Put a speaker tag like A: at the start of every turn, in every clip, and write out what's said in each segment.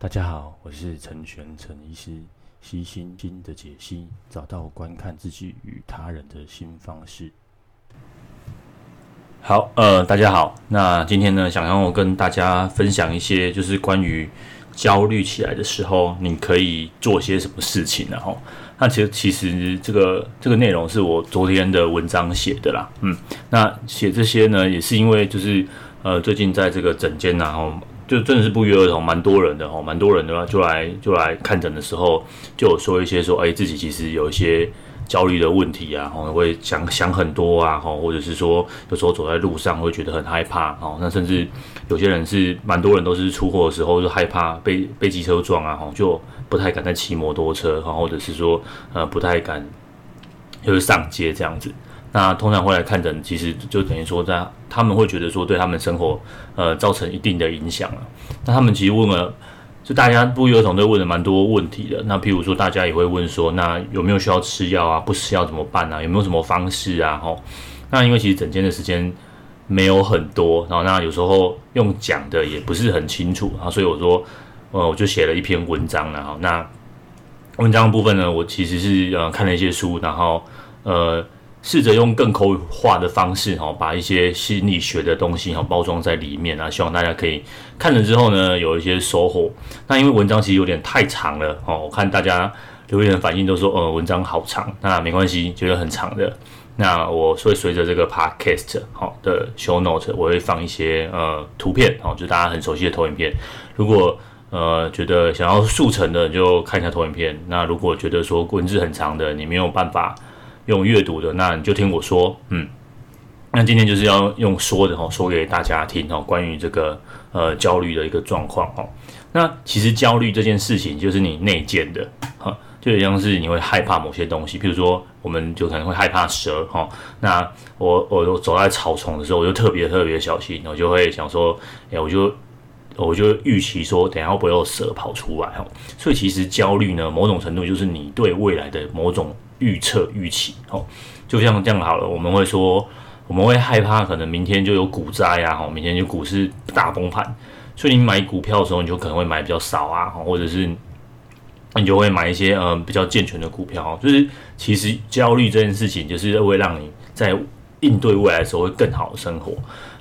A: 大家好，我是陈玄陈医师，析心经的解析，找到观看自己与他人的新方式。好，呃，大家好，那今天呢，想要我跟大家分享一些，就是关于焦虑起来的时候，你可以做些什么事情，然后，那其实其实这个这个内容是我昨天的文章写的啦，嗯，那写这些呢，也是因为就是呃，最近在这个诊间然后。就真的是不约而同，蛮多人的哦，蛮多人的话就来就来看诊的时候，就有说一些说，哎，自己其实有一些焦虑的问题啊，哦，会想想很多啊，哦，或者是说有时候走在路上会觉得很害怕哦，那甚至有些人是蛮多人都是出货的时候就害怕被被机车撞啊，哦，就不太敢再骑摩托车，哈或者是说呃不太敢就是上街这样子。那通常会来看诊，其实就等于说，在他们会觉得说，对他们生活呃造成一定的影响了。那他们其实问了，就大家不约而同都问了蛮多问题的。那譬如说，大家也会问说，那有没有需要吃药啊？不吃药怎么办啊？有没有什么方式啊？吼，那因为其实整间的时间没有很多，然后那有时候用讲的也不是很清楚，然后所以我说，呃，我就写了一篇文章，然后那文章的部分呢，我其实是呃看了一些书，然后呃。试着用更口语化的方式，哈，把一些心理学的东西，哈，包装在里面啊，希望大家可以看了之后呢，有一些收获。那因为文章其实有点太长了，哦，我看大家留言的反应都说，呃，文章好长。那没关系，觉得很长的，那我会随着这个 podcast 好的 show note，我会放一些呃图片，哦，就大家很熟悉的投影片。如果呃觉得想要速成的，就看一下投影片。那如果觉得说文字很长的，你没有办法。用阅读的，那你就听我说，嗯，那今天就是要用说的哈，说给大家听哈，关于这个呃焦虑的一个状况哈。那其实焦虑这件事情就是你内建的哈，就像是你会害怕某些东西，譬如说，我们就可能会害怕蛇哈。那我我走在草丛的时候，我就特别特别小心，我就会想说，哎，我就我就预期说，等下会不会有蛇跑出来哈。所以其实焦虑呢，某种程度就是你对未来的某种。预测预期，哦，就像这样好了。我们会说，我们会害怕可能明天就有股灾啊，哈，明天就股市大崩盘，所以你买股票的时候，你就可能会买比较少啊，或者是你就会买一些嗯比较健全的股票。就是其实焦虑这件事情，就是会让你在应对未来的时候会更好的生活。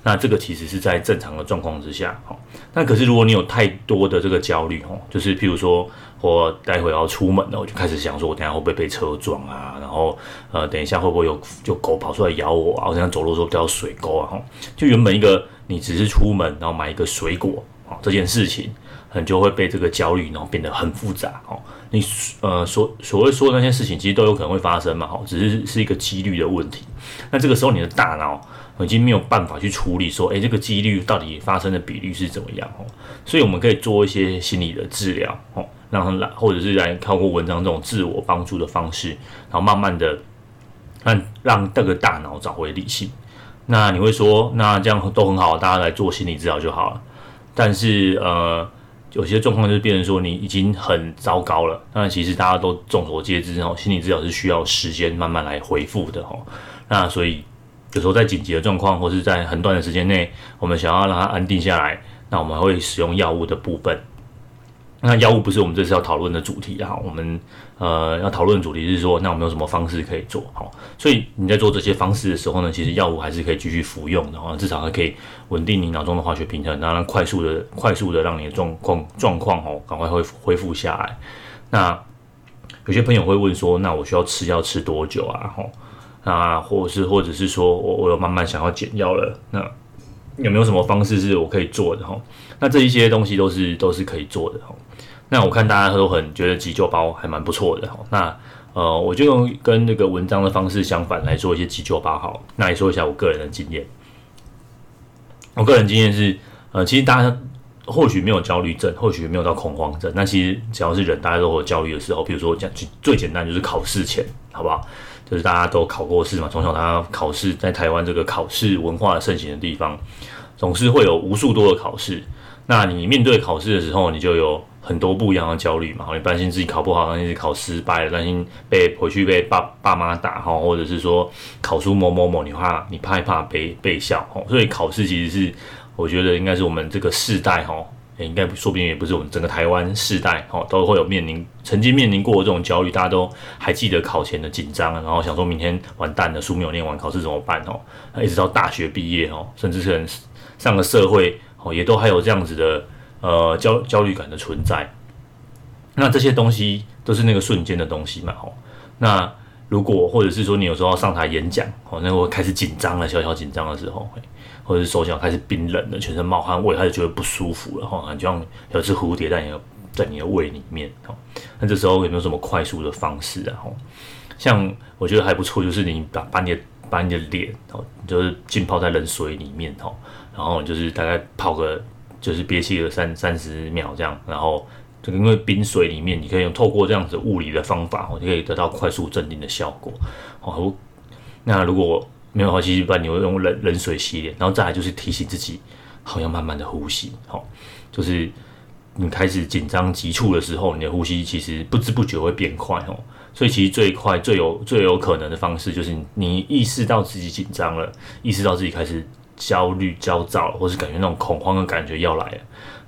A: 那这个其实是在正常的状况之下，哈。那可是如果你有太多的这个焦虑，哈，就是譬如说。我待会要出门了，我就开始想说，我等下会不会被车撞啊？然后，呃，等一下会不会有就狗跑出来咬我啊？我现在走路的时候掉水沟啊！就原本一个你只是出门，然后买一个水果啊，这件事情，很就会被这个焦虑，然后变得很复杂哦。你呃所所谓说的那些事情，其实都有可能会发生嘛，哈，只是是一个几率的问题。那这个时候你的大脑已经没有办法去处理说，诶，这个几率到底发生的比率是怎么样？哦，所以我们可以做一些心理的治疗，哦。让他来，或者是来透过文章这种自我帮助的方式，然后慢慢的让让这个大脑找回理性。那你会说，那这样都很好，大家来做心理治疗就好了。但是呃，有些状况就是变成说你已经很糟糕了。那其实大家都众所皆知哦，心理治疗是需要时间慢慢来恢复的哦。那所以有时候在紧急的状况，或是在很短的时间内，我们想要让它安定下来，那我们会使用药物的部分。那药物不是我们这次要讨论的主题啊，我们呃要讨论的主题是说，那我们有什么方式可以做好？所以你在做这些方式的时候呢，其实药物还是可以继续服用的，至少还可以稳定你脑中的化学平衡，然后快速的、快速的让你的状况状况哦，赶快恢恢复下来。那有些朋友会问说，那我需要吃药吃多久啊？吼，那或是或者是说我我有慢慢想要减药了，那有没有什么方式是我可以做的？吼，那这一些东西都是都是可以做的，吼。那我看大家都很觉得急救包还蛮不错的哈，那呃我就用跟那个文章的方式相反来做一些急救包好，那也说一下我个人的经验。我个人经验是，呃其实大家或许没有焦虑症，或许没有到恐慌症，那其实只要是人，大家都有焦虑的时候，比如说讲最简单就是考试前，好不好？就是大家都考过试嘛，从小大家考试，在台湾这个考试文化盛行的地方，总是会有无数多的考试。那你面对考试的时候，你就有很多不一样的焦虑嘛，你担心自己考不好，担心自己考失败了，担心被回去被爸爸妈打哈，或者是说考出某某某，你怕你怕害怕被被笑哈，所以考试其实是我觉得应该是我们这个世代哈应该说不定也不是我们整个台湾世代哦，都会有面临曾经面临过这种焦虑，大家都还记得考前的紧张，然后想说明天完蛋了，书没有念完，考试怎么办哦？一直到大学毕业哦，甚至是上了社会哦，也都还有这样子的呃焦焦虑感的存在。那这些东西都是那个瞬间的东西嘛，哦，那如果或者是说你有时候要上台演讲哦，那我开始紧张了，小小紧张的时候。或者是手脚开始冰冷了，全身冒汗，胃开始觉得不舒服了哈，就像有只蝴蝶在你的在你的胃里面哈。那这时候有没有什么快速的方式啊？哈，像我觉得还不错，就是你把把你的把你的脸哦，就是浸泡在冷水里面哈，然后就是大概泡个就是憋气个三三十秒这样，然后这个因为冰水里面你可以用透过这样子物理的方法，哦，就可以得到快速镇定的效果。好，那如果没有的话，其实一般你会用冷冷水洗脸，然后再来就是提醒自己，好，要慢慢的呼吸，好，就是你开始紧张急促的时候，你的呼吸其实不知不觉会变快哦。所以其实最快最有最有可能的方式，就是你意识到自己紧张了，意识到自己开始焦虑焦躁，或是感觉那种恐慌的感觉要来了，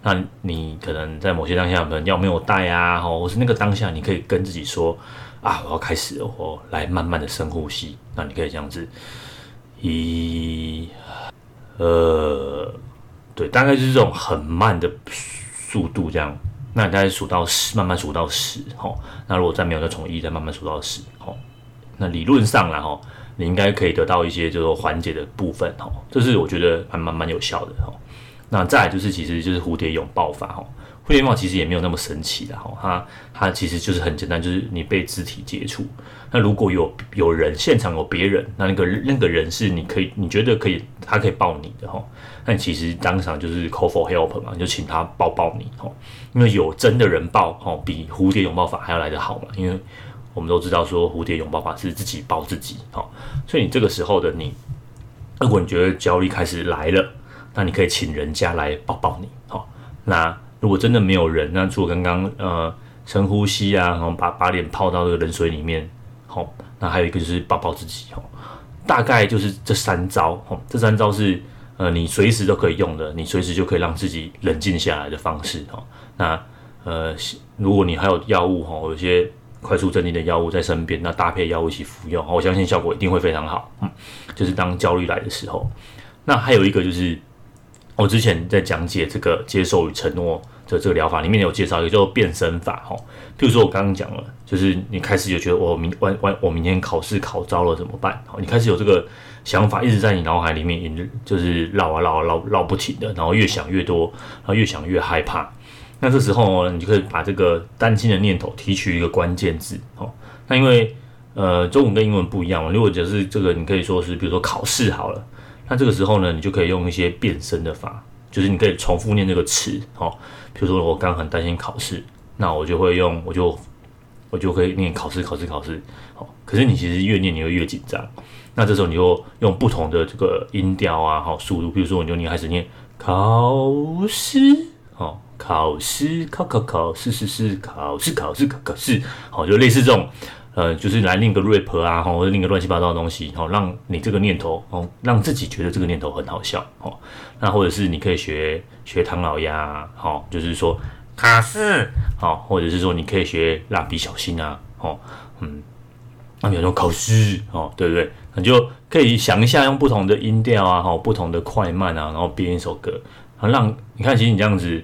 A: 那你可能在某些当下可能药没有带啊，或是那个当下，你可以跟自己说啊，我要开始了，我来慢慢的深呼吸，那你可以这样子。一，呃，对，大概就是这种很慢的速度，这样。那你大概数到十，慢慢数到十，齁。那如果再没有，再从一再慢慢数到十，齁。那理论上啦，齁，你应该可以得到一些就是缓解的部分，齁。这是我觉得还蛮蛮有效的，齁。那再就是，其实就是蝴蝶拥抱法，齁。蝴蝶拥抱其实也没有那么神奇的，齁。它它其实就是很简单，就是你被肢体接触。那如果有有人现场有别人，那那个那个人是你可以你觉得可以他可以抱你的哈，那其实当场就是 call for help 嘛，就请他抱抱你哈，因为有真的人抱哦，比蝴蝶拥抱法还要来得好嘛，因为我们都知道说蝴蝶拥抱法是自己抱自己哈，所以你这个时候的你，如果你觉得焦虑开始来了，那你可以请人家来抱抱你哈，那如果真的没有人，那除了刚刚呃深呼吸啊，然后把把脸泡到这个冷水里面。好，那还有一个就是抱抱自己，哦，大概就是这三招，哦，这三招是呃你随时都可以用的，你随时就可以让自己冷静下来的方式，哦。那呃，如果你还有药物，哦，有些快速镇定的药物在身边，那搭配药物一起服用，我相信效果一定会非常好，嗯，就是当焦虑来的时候。那还有一个就是我之前在讲解这个接受与承诺。的这个疗法里面有介绍一个叫做变身法哈，譬如说我刚刚讲了，就是你开始就觉得我明晚晚我明天考试考糟了怎么办？好，你开始有这个想法一直在你脑海里面，就是绕啊绕啊绕绕不停的，然后越想越多，然后越想越害怕。那这时候你就可以把这个担心的念头提取一个关键字哦。那因为呃中文跟英文不一样嘛，如果就是这个你可以说是比如说考试好了，那这个时候呢，你就可以用一些变身的法。就是你可以重复念这个词，哦，比如说我刚刚很担心考试，那我就会用，我就我就可以念考试，考试，考试，哦。可是你其实越念你会越紧张，那这时候你就用不同的这个音调啊，好速度，比如说你就你开始念考试，哦，考试，考考考试试试，考试考试考考试，好，就类似这种。呃，就是来念个 rap 啊，或者念个乱七八糟的东西，哦，让你这个念头，哦，让自己觉得这个念头很好笑，哦，那或者是你可以学学唐老鸭，哦，就是说卡斯，哦，或者是说你可以学蜡笔小新啊，哦，嗯，那比如说考试，哦，对不对？你就可以想一下，用不同的音调啊，哈，不同的快慢啊，然后编一首歌，然后让你看，其实你这样子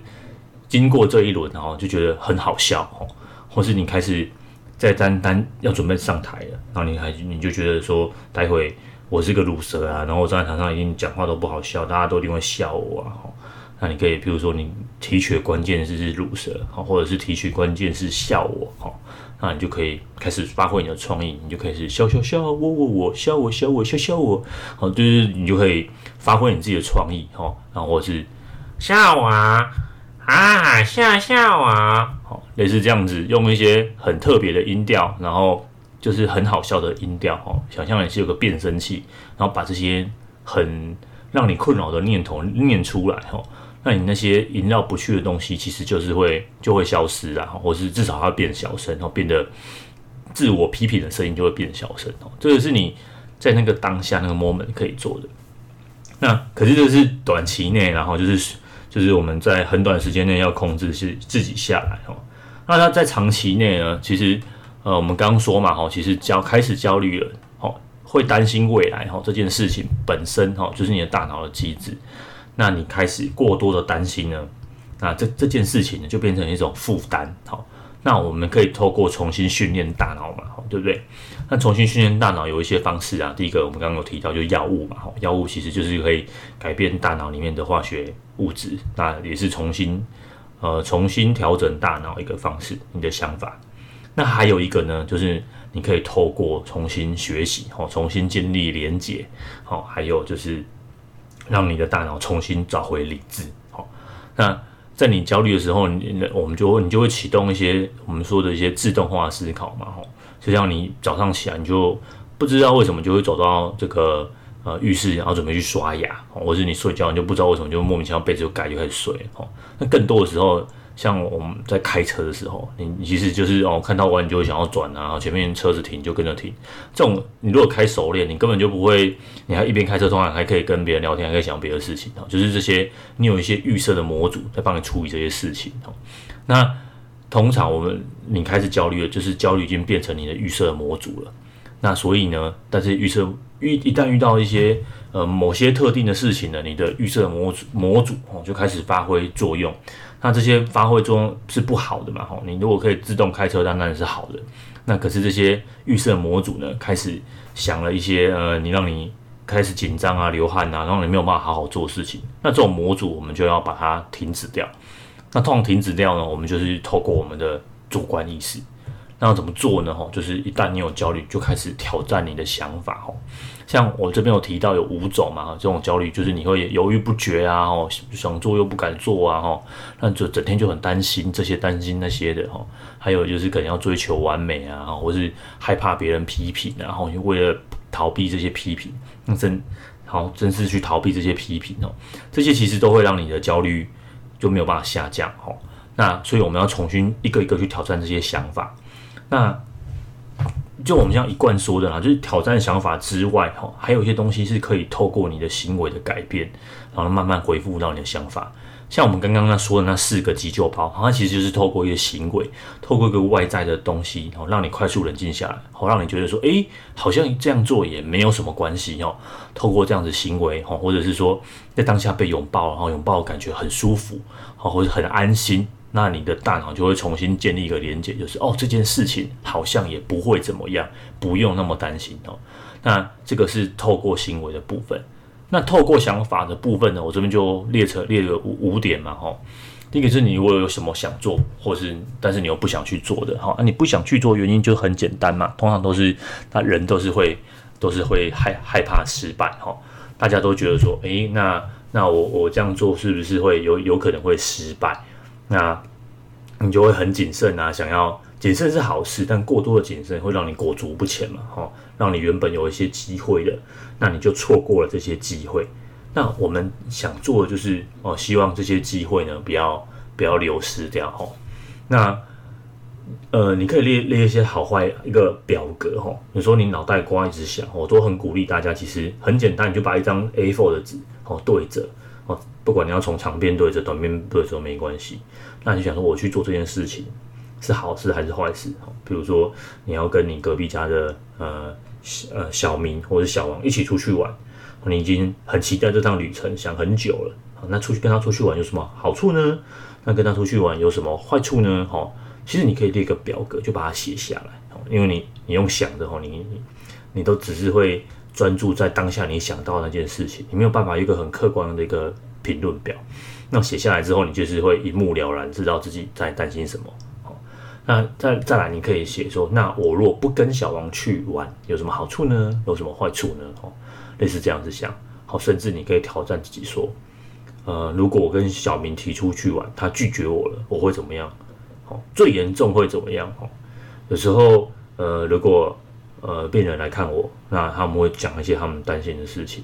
A: 经过这一轮，然后就觉得很好笑，哦，或是你开始。在单单要准备上台了，然后你还你就觉得说，待会我是个鲁蛇啊，然后我站在台上一定讲话都不好笑，大家都一定会笑我啊。那你可以，比如说你提取的关键字是鲁蛇，好或者是提取关键是笑我，哈，那你就可以开始发挥你的创意，你就可以是笑笑笑，我我我笑我笑我笑笑我，好，就是你就可以发挥你自己的创意，哈，然后是笑我啊。啊，笑笑啊，好，类似这样子，用一些很特别的音调，然后就是很好笑的音调，哦，想象你是有个变声器，然后把这些很让你困扰的念头念出来，哦，那你那些萦绕不去的东西，其实就是会就会消失啊，或是至少它变小声，然后变得自我批评的声音就会变小声，哦，这个是你在那个当下那个 moment 可以做的。那可是这是短期内，然后就是。就是我们在很短时间内要控制是自己下来哦。那他在长期内呢，其实呃，我们刚刚说嘛，哈，其实焦开始焦虑了，哦，会担心未来，哈，这件事情本身，哈，就是你的大脑的机制。那你开始过多的担心呢，那这这件事情呢，就变成一种负担，好。那我们可以透过重新训练大脑嘛，对不对？那重新训练大脑有一些方式啊。第一个，我们刚刚有提到，就是药物嘛，药物其实就是可以改变大脑里面的化学物质，那也是重新呃重新调整大脑一个方式，你的想法。那还有一个呢，就是你可以透过重新学习，哦，重新建立连结，好，还有就是让你的大脑重新找回理智，好，那。在你焦虑的时候，你我们就会你就会启动一些我们说的一些自动化思考嘛，吼，就像你早上起来你就不知道为什么就会走到这个呃浴室，然后准备去刷牙，哦或者是你睡觉你就不知道为什么就莫名其妙被子就盖就开始睡，哦，那更多的时候。像我们在开车的时候，你其实就是哦，看到弯你就会想要转啊，前面车子停就跟着停。这种你如果开熟练，你根本就不会，你还一边开车，通常还可以跟别人聊天，还可以想别的事情啊。就是这些，你有一些预设的模组在帮你处理这些事情哦。那通常我们你开始焦虑了，就是焦虑已经变成你的预设模组了。那所以呢，但是预设遇一旦遇到一些呃某些特定的事情呢，你的预设模组模组哦就开始发挥作用。那这些发挥作用是不好的嘛？吼，你如果可以自动开车，当然是好的。那可是这些预设模组呢，开始想了一些呃，你让你开始紧张啊、流汗啊，然后你没有办法好好做事情。那这种模组我们就要把它停止掉。那通常停止掉呢，我们就是透过我们的主观意识。那要怎么做呢？吼，就是一旦你有焦虑，就开始挑战你的想法。吼。像我这边有提到有五种嘛，这种焦虑就是你会犹豫不决啊，哦，想做又不敢做啊，哈，那就整天就很担心这些担心那些的哈，还有就是可能要追求完美啊，或是害怕别人批评，然后就为了逃避这些批评，那真好，真是去逃避这些批评哦，这些其实都会让你的焦虑就没有办法下降哈，那所以我们要重新一个一个去挑战这些想法，那。就我们这样一贯说的啦，就是挑战想法之外，哈，还有一些东西是可以透过你的行为的改变，然后慢慢恢复到你的想法。像我们刚刚那说的那四个急救包，它其实就是透过一个行为，透过一个外在的东西，然后让你快速冷静下来，好让你觉得说，诶，好像这样做也没有什么关系哦。透过这样子行为，哈，或者是说在当下被拥抱，然后拥抱感觉很舒服，好，或者很安心。那你的大脑就会重新建立一个连接，就是哦，这件事情好像也不会怎么样，不用那么担心哦。那这个是透过行为的部分。那透过想法的部分呢，我这边就列成列了五五点嘛，哈。第一个是你如果有什么想做，或是但是你又不想去做的，哈，那你不想去做原因就很简单嘛，通常都是他人都是会都是会害害怕失败，哈。大家都觉得说，诶，那那我我这样做是不是会有有可能会失败？那你就会很谨慎啊，想要谨慎是好事，但过多的谨慎会让你裹足不前嘛，哈，让你原本有一些机会的，那你就错过了这些机会。那我们想做的就是哦，希望这些机会呢，不要不要流失掉，哈。那呃，你可以列列一些好坏一个表格，哈。你说你脑袋瓜一直想，我都很鼓励大家，其实很简单，你就把一张 A4 的纸哦对着。哦，不管你要从长边对着短边对着都没关系。那你想说我去做这件事情是好事还是坏事？比如说你要跟你隔壁家的呃呃小明或者小王一起出去玩，你已经很期待这趟旅程，想很久了。那出去跟他出去玩有什么好处呢？那跟他出去玩有什么坏处呢？哈，其实你可以列个表格，就把它写下来。因为你你用想的话，你你你都只是会。专注在当下你想到那件事情，你没有办法一个很客观的一个评论表。那写下来之后，你就是会一目了然，知道自己在担心什么。好，那再再来，你可以写说，那我若不跟小王去玩，有什么好处呢？有什么坏处呢？哦，类似这样子想。好，甚至你可以挑战自己说，呃，如果我跟小明提出去玩，他拒绝我了，我会怎么样？好，最严重会怎么样？哦，有时候，呃，如果呃，病人来看我，那他们会讲一些他们担心的事情。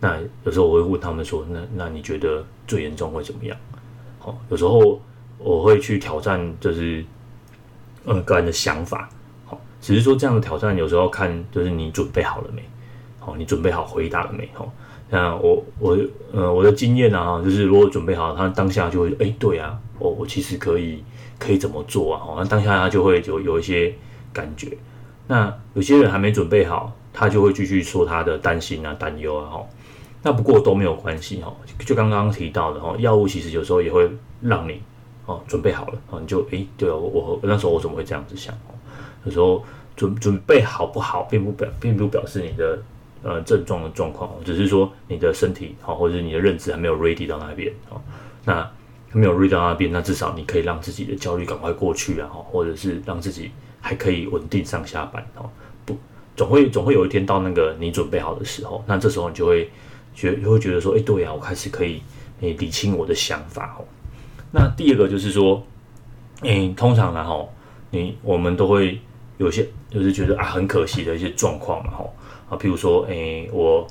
A: 那有时候我会问他们说：“那那你觉得最严重会怎么样？”好，有时候我会去挑战，就是呃个人的想法。好，只是说这样的挑战有时候看就是你准备好了没？好，你准备好回答了没？好，那我我呃我的经验啊，就是如果准备好，他当下就会哎、对啊，我我其实可以可以怎么做啊？哦，那当下他就会有有一些感觉。那有些人还没准备好，他就会继续说他的担心啊、担忧啊，哈。那不过都没有关系哈，就刚刚提到的哈，药物其实有时候也会让你哦准备好了啊，你就哎、欸，对啊，我那时候我怎么会这样子想？哦有时候准准备好不好，并不表并不表示你的呃症状的状况，只是说你的身体好，或者是你的认知还没有 ready 到那边哦。那没有 ready 到那边，那至少你可以让自己的焦虑赶快过去啊，或者是让自己还可以稳定上下班哦。不，总会总会有一天到那个你准备好的时候，那这时候你就会。觉就会觉得说，哎，对呀，我开始可以诶理清我的想法哦。那第二个就是说，诶，通常然后你我们都会有些就是觉得啊很可惜的一些状况嘛吼啊，譬如说，诶，我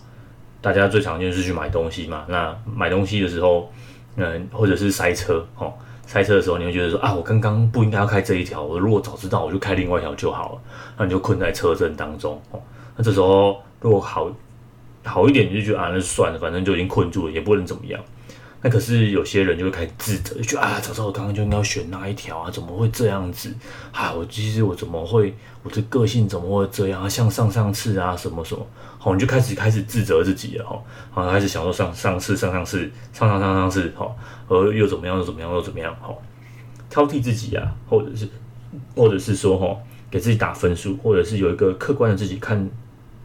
A: 大家最常见是去买东西嘛。那买东西的时候，嗯，或者是塞车哦，开车的时候你会觉得说啊，我刚刚不应该要开这一条，我如果早知道我就开另外一条就好了。那你就困在车阵当中哦。那这时候如果好。好一点你就觉得啊，那算了，反正就已经困住了，也不能怎么样。那可是有些人就会开始自责，就觉得啊，早知道我刚刚就应该要选那一条啊，怎么会这样子？啊，我其实我怎么会，我的个性怎么会这样啊？像上上次啊，什么什么，好，你就开始开始自责自己了哈，好，开始想说上上次、上上次、上上上上次，好，而又怎么样又怎么样又怎么样，好，挑剔自己啊，或者是或者是说哈，给自己打分数，或者是有一个客观的自己看，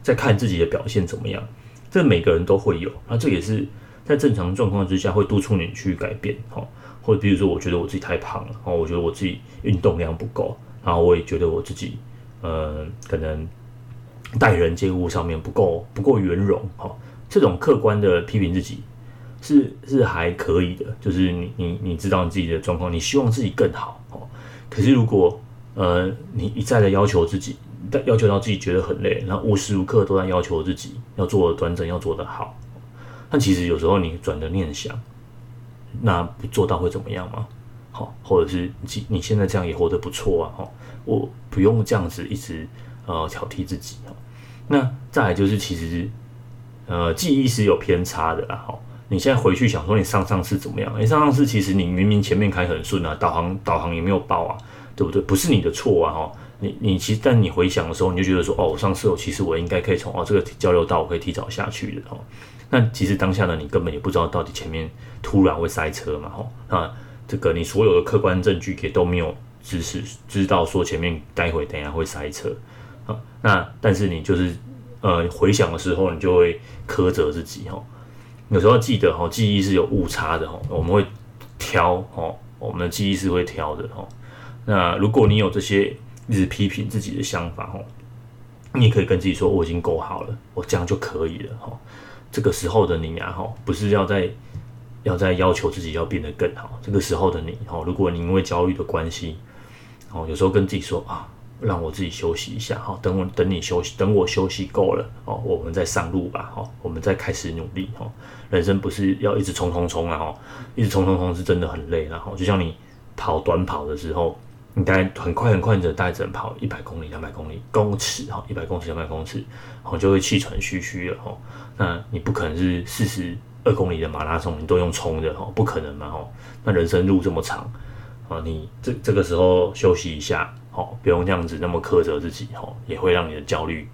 A: 在看自己的表现怎么样。这每个人都会有，那这也是在正常状况之下会督促你去改变，哈，或者比如说，我觉得我自己太胖了，哦，我觉得我自己运动量不够，然后我也觉得我自己，呃，可能待人接物上面不够不够圆融，哈，这种客观的批评自己是是还可以的，就是你你你知道你自己的状况，你希望自己更好，哦，可是如果呃你一再的要求自己。要求到自己觉得很累，然后无时无刻都在要求自己要做的端正，要做得好。但其实有时候你转的念想，那不做到会怎么样吗？好，或者是你你现在这样也活得不错啊。哈，我不用这样子一直呃挑剔自己哈。那再来就是其实呃记忆是有偏差的啦。哈，你现在回去想说你上上次怎么样？哎，上上次其实你明明前面开很顺啊，导航导航也没有爆啊，对不对？不是你的错啊。哈。你你其实，但你回想的时候，你就觉得说，哦，我上次我其实我应该可以从哦这个交流道我可以提早下去的哦。那其实当下呢，你根本也不知道到底前面突然会塞车嘛，吼，那这个你所有的客观证据也都没有知识知道说前面待会等下会塞车啊。那但是你就是呃回想的时候，你就会苛责自己哈。有时候记得哈，记忆是有误差的哈，我们会挑哈，我们的记忆是会挑的哈。那如果你有这些。一直批评自己的想法，吼，你也可以跟自己说，我已经够好了，我这样就可以了，吼。这个时候的你呀，哈，不是要在要在要求自己要变得更好。这个时候的你，哈，如果你因为焦虑的关系，哦，有时候跟自己说啊，让我自己休息一下，哈，等我等你休息，等我休息够了，哦，我们再上路吧，哈，我们再开始努力，哈。人生不是要一直冲冲冲啊，哈，一直冲冲冲是真的很累，然后就像你跑短跑的时候。你大概很快很快的带着跑一百公里、两百公里、公尺哈，一百公尺、两百公尺，然后就会气喘吁吁了哈。那你不可能是四十二公里的马拉松，你都用冲的哈，不可能嘛哈。那人生路这么长啊，你这这个时候休息一下，好，不用这样子那么苛责自己哈，也会让你的焦虑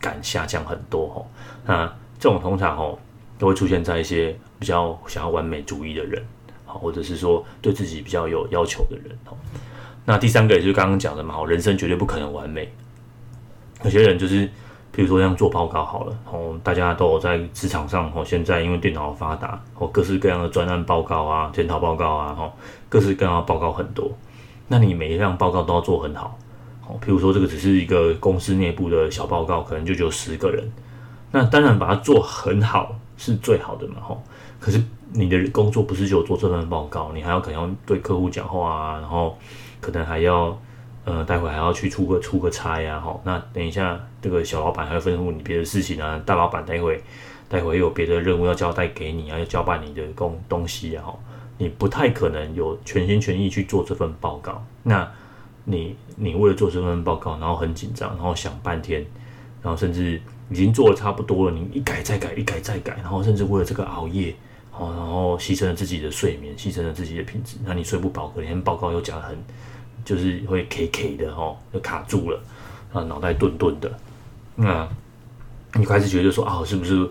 A: 感下降很多哈。那这种通常哦都会出现在一些比较想要完美主义的人，好，或者是说对自己比较有要求的人哦。那第三个也是刚刚讲的嘛，好，人生绝对不可能完美。有些人就是，比如说像做报告好了，哦，大家都有在职场上，哦，现在因为电脑发达，哦，各式各样的专案报告啊、检讨报告啊，哈，各式各样的报告很多。那你每一项报告都要做很好，哦，譬如说这个只是一个公司内部的小报告，可能就只有十个人。那当然把它做很好是最好的嘛，哈。可是你的工作不是只有做这份报告，你还要可能要对客户讲话啊，然后。可能还要，呃，待会还要去出个出个差呀，好。那等一下，这个小老板还会吩咐你别的事情啊。大老板待会待会有别的任务要交代给你啊，要交办你的工东西啊，好。你不太可能有全心全意去做这份报告。那你你为了做这份报告，然后很紧张，然后想半天，然后甚至已经做的差不多了，你一改再改，一改再改，然后甚至为了这个熬夜，哦，然后牺牲了自己的睡眠，牺牲了自己的品质，那你睡不饱，隔天报告又讲得很，就是会 K K 的哦，就卡住了，啊，脑袋钝钝的，那你开始觉得说啊，是不是？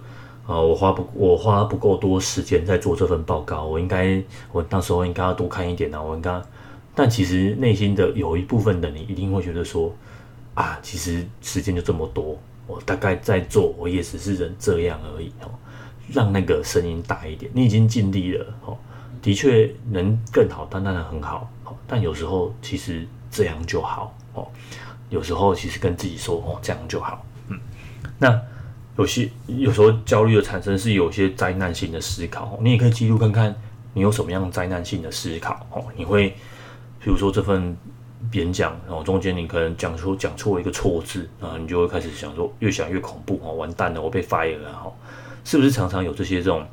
A: 啊，我花不，我花不够多时间在做这份报告，我应该，我那时候应该要多看一点啊，我应该，但其实内心的有一部分的你一定会觉得说，啊，其实时间就这么多，我大概在做，我也只是人这样而已哦。让那个声音大一点，你已经尽力了哦，的确能更好，但当然很好，但有时候其实这样就好哦，有时候其实跟自己说哦，这样就好，嗯，那。有些有时候焦虑的产生是有些灾难性的思考，你也可以记录看看你有什么样灾难性的思考哦。你会，比如说这份演讲，然后中间你可能讲出讲错一个错字啊，你就会开始想说，越想越恐怖哦，完蛋了，我被 fire 了哈，是不是常常有这些这种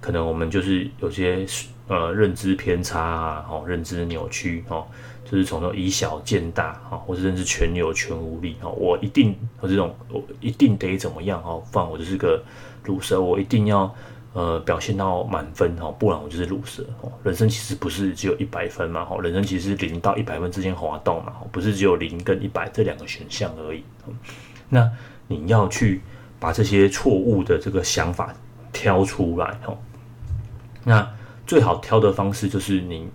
A: 可能？我们就是有些呃认知偏差啊，哦，认知扭曲哦。就是从那种以小见大哈，或者甚至全有全无力哈，我一定我这种我一定得怎么样哈，不然我就是个鲁蛇，我一定要呃表现到满分哈，不然我就是鲁蛇哦。人生其实不是只有一百分嘛哈，人生其实零到一百分之间滑动嘛，不是只有零跟一百这两个选项而已。那你要去把这些错误的这个想法挑出来哦，那最好挑的方式就是你。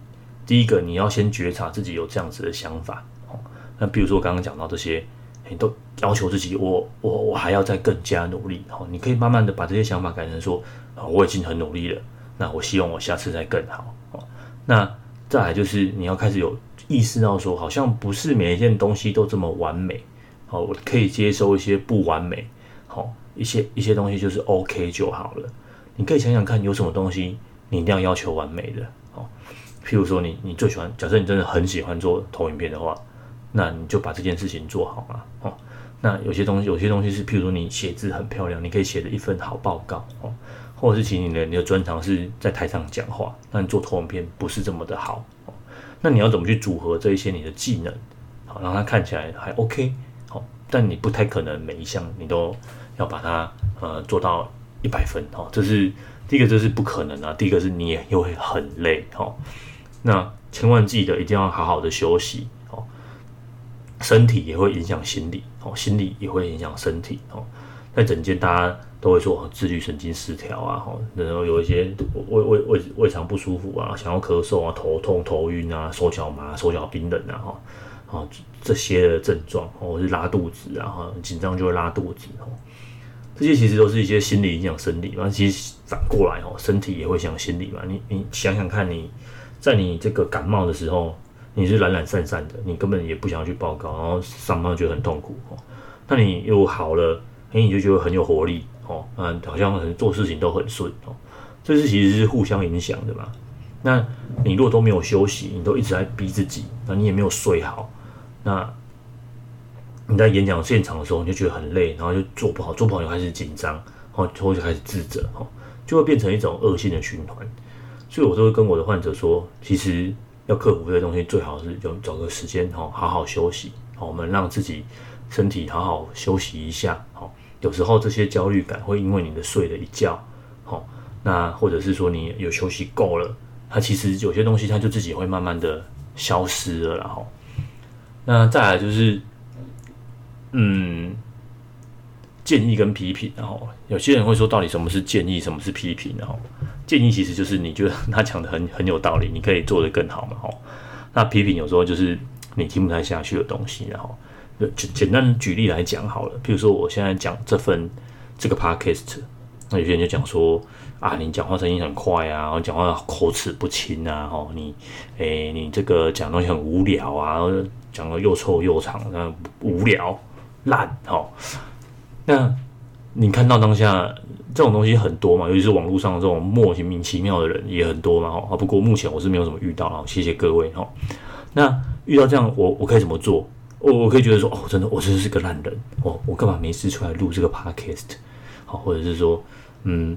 A: 第一个，你要先觉察自己有这样子的想法，哦，那比如说我刚刚讲到这些，你都要求自己，我我我还要再更加努力，哦，你可以慢慢的把这些想法改成说，我已经很努力了，那我希望我下次再更好，哦，那再来就是你要开始有意识到说，好像不是每一件东西都这么完美，哦，我可以接受一些不完美，好，一些一些东西就是 OK 就好了，你可以想想看，有什么东西你一定要要求完美的哦。譬如说你，你最喜欢，假设你真的很喜欢做投影片的话，那你就把这件事情做好嘛。哦，那有些东西，有些东西是，譬如说你写字很漂亮，你可以写的一份好报告哦，或者是请你的你的专长是在台上讲话，那你做投影片不是这么的好哦，那你要怎么去组合这一些你的技能，好让它看起来还 OK，好，但你不太可能每一项你都要把它呃做到一百分哦，这是第一个，这是不可能啊，第一个是你也又会很累哦。那千万记得一定要好好的休息哦，身体也会影响心理哦，心理也会影响身体哦。在整间大家都会说自律神经失调啊，然后有一些胃胃胃胃肠不舒服啊，想要咳嗽啊，头痛头晕啊，手脚麻手脚冰冷啊，哈，啊这些的症状，或是拉肚子啊，紧张就会拉肚子哦。这些其实都是一些心理影响生理，嘛其实反过来哦，身体也会影响心理嘛。你你想想看你。在你这个感冒的时候，你是懒懒散散的，你根本也不想要去报告，然后上班觉得很痛苦哦。那你又好了，哎，你就觉得很有活力哦，嗯，好像很做事情都很顺哦。这是其实是互相影响的嘛。那你如果都没有休息，你都一直在逼自己，那你也没有睡好，那你在演讲现场的时候，你就觉得很累，然后就做不好，做不好就开始紧张，然后就开始自责哦，就会变成一种恶性的循环。所以，我都会跟我的患者说，其实要克服这些东西，最好是就找个时间哈，好好休息。好，我们让自己身体好好休息一下。好，有时候这些焦虑感会因为你的睡了一觉，好，那或者是说你有休息够了，它其实有些东西它就自己会慢慢的消失了。然后，那再来就是，嗯。建议跟批评，然后有些人会说，到底什么是建议，什么是批评？然后建议其实就是你觉得他讲的很很有道理，你可以做得更好嘛。吼，那批评有时候就是你听不太下去的东西。然后简简单举例来讲好了，譬如说我现在讲这份这个 podcast，那有些人就讲说啊，你讲话声音很快啊，然后讲话口齿不清啊，吼，你诶，你这个讲东西很无聊啊，讲的又臭又长，那无聊烂，吼。那你看到当下这种东西很多嘛，尤其是网络上这种莫名其妙的人也很多嘛，哈。不过目前我是没有什么遇到啊，谢谢各位哈。那遇到这样，我我可以怎么做？我我可以觉得说，哦，真的，我真的是个烂人，哦，我干嘛没事出来录这个 podcast？好，或者是说，嗯，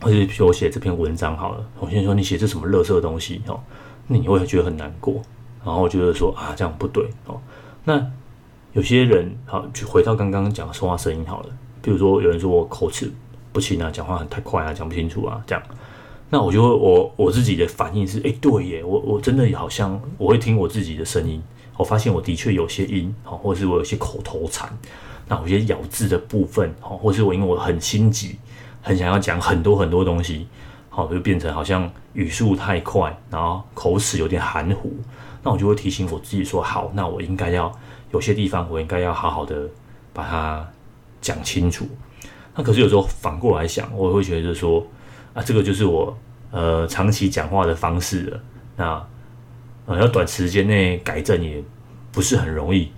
A: 或者比如我写这篇文章好了，我先说你写这什么垃圾东西哦，那你会觉得很难过，然后觉得说啊，这样不对哦，那。有些人好，就回到刚刚讲说话声音好了。比如说有人说我口齿不清啊，讲话太快啊，讲不清楚啊，这样，那我就会我我自己的反应是，哎，对耶，我我真的好像我会听我自己的声音，我发现我的确有些音，好，或是我有些口头禅，那有些咬字的部分，好，或是我因为我很心急，很想要讲很多很多东西，好，就变成好像语速太快，然后口齿有点含糊，那我就会提醒我自己说，好，那我应该要有些地方我应该要好好的把它。讲清楚，那可是有时候反过来想，我会觉得说啊，这个就是我呃长期讲话的方式了。那呃要短时间内改正也不是很容易。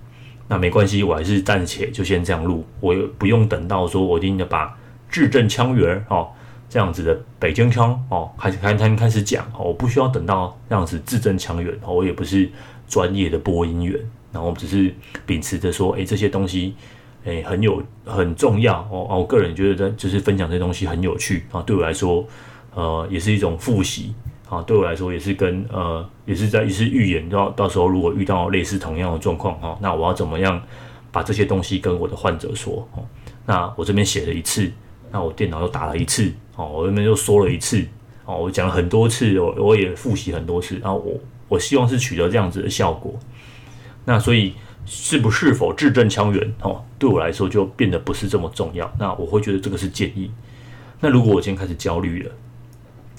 A: 那没关系，我还是暂且就先这样录，我不用等到说我一定要把字正腔圆哦这样子的北京腔哦开始开开开始讲哦，我不需要等到这样子字正腔圆哦，我也不是专业的播音员，然后我只是秉持着说，哎，这些东西。诶，很有很重要哦哦，我个人觉得这就是分享这些东西很有趣啊，对我来说，呃，也是一种复习啊，对我来说也是跟呃，也是在一次预演到到时候如果遇到类似同样的状况哈，那我要怎么样把这些东西跟我的患者说哦？那我这边写了一次，那我电脑又打了一次哦，我这边又说了一次哦，我讲了很多次，我我也复习很多次，然后我我希望是取得这样子的效果，那所以。是不是否字正腔圆哦？对我来说就变得不是这么重要。那我会觉得这个是建议。那如果我今天开始焦虑了，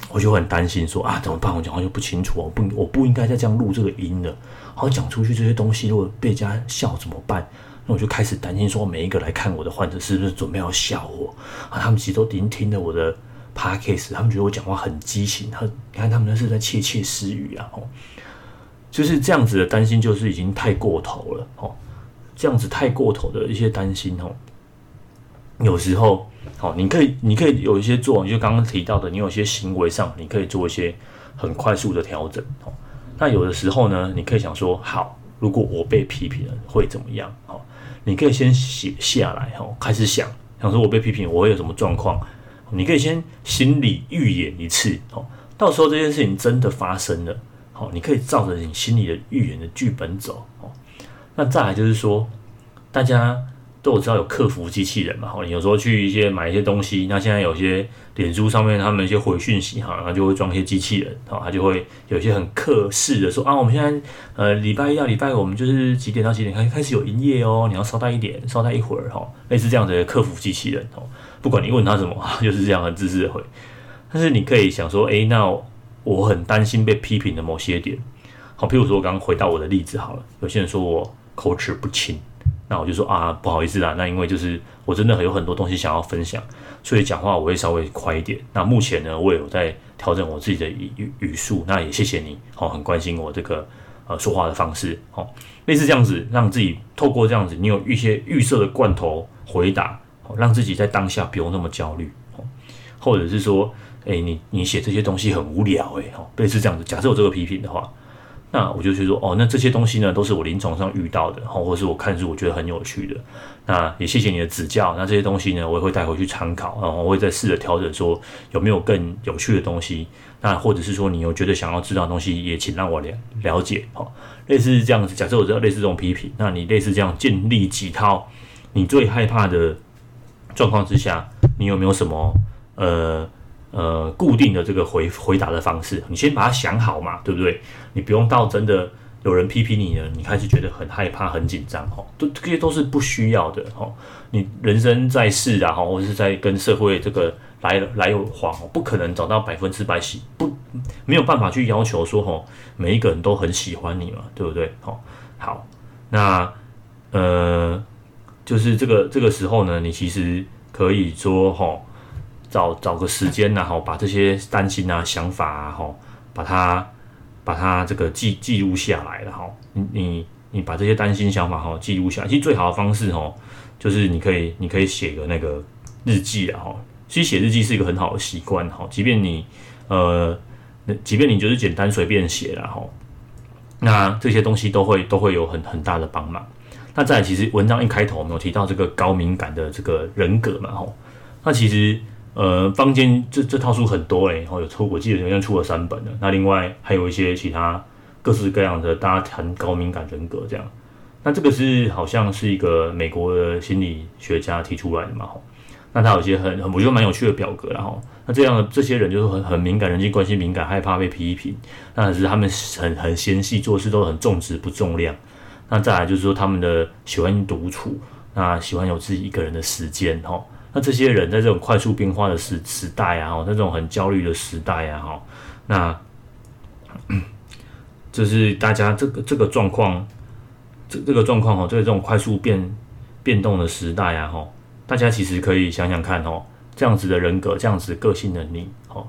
A: 我就很担心说啊，怎么办？我讲话就不清楚，我不我不应该再这样录这个音了。好，讲出去这些东西，如果被人家笑怎么办？那我就开始担心说，每一个来看我的患者是不是准备要笑我啊？他们其实都已经听了我的 podcast，他们觉得我讲话很激情，他你看他们那是在窃窃私语啊！哦。就是这样子的担心，就是已经太过头了哦。这样子太过头的一些担心哦，有时候哦，你可以，你可以有一些做，就刚刚提到的，你有些行为上，你可以做一些很快速的调整哦。那有的时候呢，你可以想说，好，如果我被批评了，会怎么样？哦，你可以先写下来哦，开始想，想说我被批评，我会有什么状况？你可以先心里预演一次哦，到时候这件事情真的发生了。哦，你可以照着你心里的预言的剧本走哦。那再来就是说，大家都有知道有客服机器人嘛？哦，你有时候去一些买一些东西，那现在有些脸书上面他们一些回讯息哈，然后就会装一些机器人，哦，他就会有一些很客式的说啊，我们现在呃礼拜一到礼拜五我们就是几点到几点开开始有营业哦，你要稍待一点，稍待一会儿哈，类似这样的客服机器人哦，不管你问他什么，就是这样很自私的回。但是你可以想说，哎，那。我很担心被批评的某些点，好，譬如说我刚刚回到我的例子好了，有些人说我口齿不清，那我就说啊，不好意思啦，那因为就是我真的很有很多东西想要分享，所以讲话我会稍微快一点。那目前呢，我也有在调整我自己的语语语速，那也谢谢你，好，很关心我这个呃说话的方式，好，类似这样子，让自己透过这样子，你有一些预设的罐头回答，好，让自己在当下不用那么焦虑，或者是说。哎，你你写这些东西很无聊哎，哦，类似这样子。假设有这个批评的话，那我就去说哦，那这些东西呢，都是我临床上遇到的，或者是我看书我觉得很有趣的。那也谢谢你的指教。那这些东西呢，我也会带回去参考，然后我会再试着调整，说有没有更有趣的东西。那或者是说你有觉得想要知道的东西，也请让我了了解。好，类似这样子。假设我知道类似这种批评，那你类似这样建立几套你最害怕的状况之下，你有没有什么呃？呃，固定的这个回回答的方式，你先把它想好嘛，对不对？你不用到真的有人批评你了，你开始觉得很害怕、很紧张，哦，都这些都是不需要的，哦。你人生在世啊，哈，或是在跟社会这个来来往，不可能找到百分之百喜，不没有办法去要求说，哦，每一个人都很喜欢你嘛，对不对？哦，好，那呃，就是这个这个时候呢，你其实可以说，哈。找找个时间然后把这些担心啊、想法啊，哈，把它把它这个记记录下来了，哈。你你你把这些担心想法哈记录下来，其实最好的方式哈，就是你可以你可以写个那个日记啊，哈。其实写日记是一个很好的习惯，哈。即便你呃，即便你就是简单随便写了，哈，那这些东西都会都会有很很大的帮忙。那再，其实文章一开头我们有提到这个高敏感的这个人格嘛，哈。那其实。呃，坊间这这套书很多诶，然后有出，我记得好像出了三本的。那另外还有一些其他各式各样的，大家谈高敏感人格这样。那这个是好像是一个美国的心理学家提出来的嘛，吼。那他有一些很很我觉得蛮有趣的表格，然后那这样的这些人就是很很敏感，人际关系敏感，害怕被批评。那是他们很很纤细，做事都很重质不重量。那再来就是说他们的喜欢独处，那喜欢有自己一个人的时间，吼。那这些人在这种快速变化的时时代啊，吼，在这种很焦虑的时代啊，吼，那就是大家这个这个状况，这这个状况哈，在这种快速变变动的时代啊，吼。大家其实可以想想看哦，这样子的人格，这样子个性的你哦，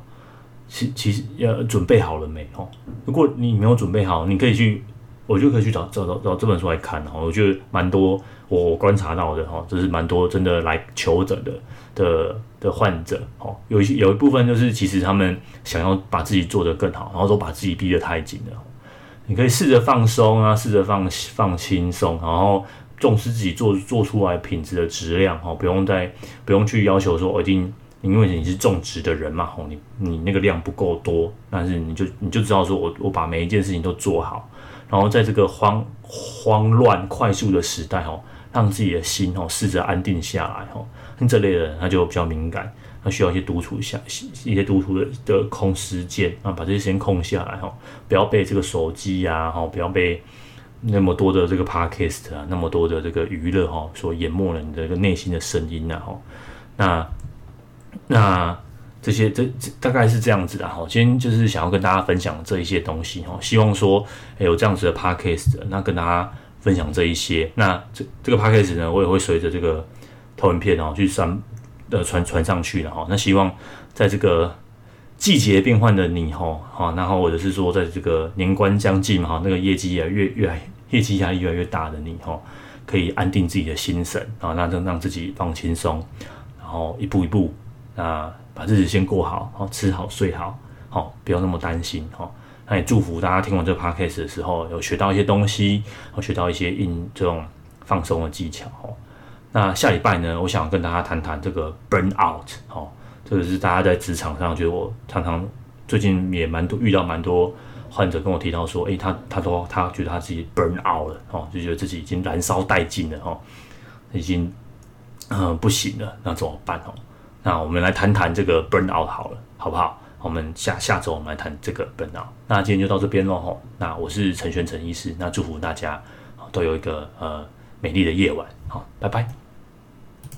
A: 其其实要准备好了没哦？如果你没有准备好，你可以去，我就可以去找找找找这本书来看哦。我觉得蛮多我观察到的哈，就是蛮多真的来求诊的的的患者哦，有一些有一部分就是其实他们想要把自己做得更好，然后都把自己逼得太紧了。你可以试着放松啊，试着放放轻松，然后。重视自己做做出来品质的质量哈，不用再不用去要求说，我一定因为你是种植的人嘛，吼，你你那个量不够多，但是你就你就知道说我我把每一件事情都做好，然后在这个慌慌乱快速的时代哦，让自己的心哦试着安定下来哦，像这类的人他就比较敏感，他需要一些独处下一些独处的的空时间啊，把这些时间空下来哦，不要被这个手机呀哈，不要被。那么多的这个 podcast 啊，那么多的这个娱乐哈，所淹没了你的这个内心的声音呐哈。那那这些这这大概是这样子的哈。今天就是想要跟大家分享这一些东西哈，希望说有这样子的 podcast，那跟大家分享这一些。那这这个 podcast 呢，我也会随着这个投影片哦去上呃传传上去的哈。那希望在这个季节变换的你哈，好，然后或者是说在这个年关将近嘛哈，那个业绩也越越来。业绩压力越来越大的你哈，可以安定自己的心神啊，那就让自己放轻松，然后一步一步啊，把日子先过好，好吃好睡好，好不要那么担心哈。那也祝福大家听完这个 podcast 的时候，有学到一些东西，有学到一些应这种放松的技巧哈。那下礼拜呢，我想跟大家谈谈这个 burn out 哈，这个是大家在职场上，觉得我常常最近也蛮多遇到蛮多。患者跟我提到说，诶、他他说他觉得他自己 burn out 了，哦，就觉得自己已经燃烧殆尽了，哦，已经嗯、不行了，那怎么办？哦，那我们来谈谈这个 burn out 好了，好不好？我们下下周我们来谈这个 burn out。那今天就到这边喽，吼，那我是陈玄陈医师，那祝福大家都有一个呃美丽的夜晚，好，拜拜。